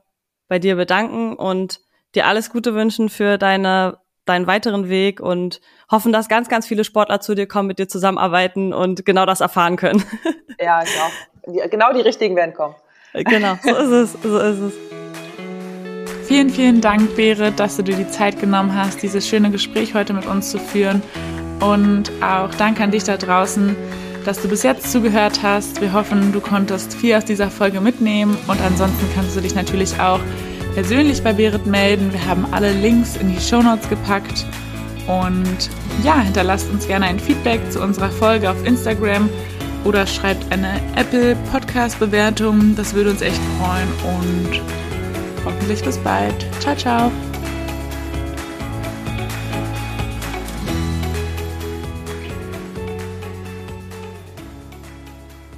bei dir bedanken und dir alles Gute wünschen für deine deinen weiteren Weg und hoffen, dass ganz, ganz viele Sportler zu dir kommen, mit dir zusammenarbeiten und genau das erfahren können. Ja, ich auch. Genau die richtigen werden kommen. Genau, so ist es, so ist es. Vielen, vielen Dank, Berit, dass du dir die Zeit genommen hast, dieses schöne Gespräch heute mit uns zu führen. Und auch danke an dich da draußen, dass du bis jetzt zugehört hast. Wir hoffen, du konntest viel aus dieser Folge mitnehmen. Und ansonsten kannst du dich natürlich auch persönlich bei Berit melden. Wir haben alle Links in die Shownotes gepackt. Und ja, hinterlasst uns gerne ein Feedback zu unserer Folge auf Instagram oder schreibt eine Apple Podcast Bewertung. Das würde uns echt freuen. Und hoffentlich bis bald. Ciao, ciao.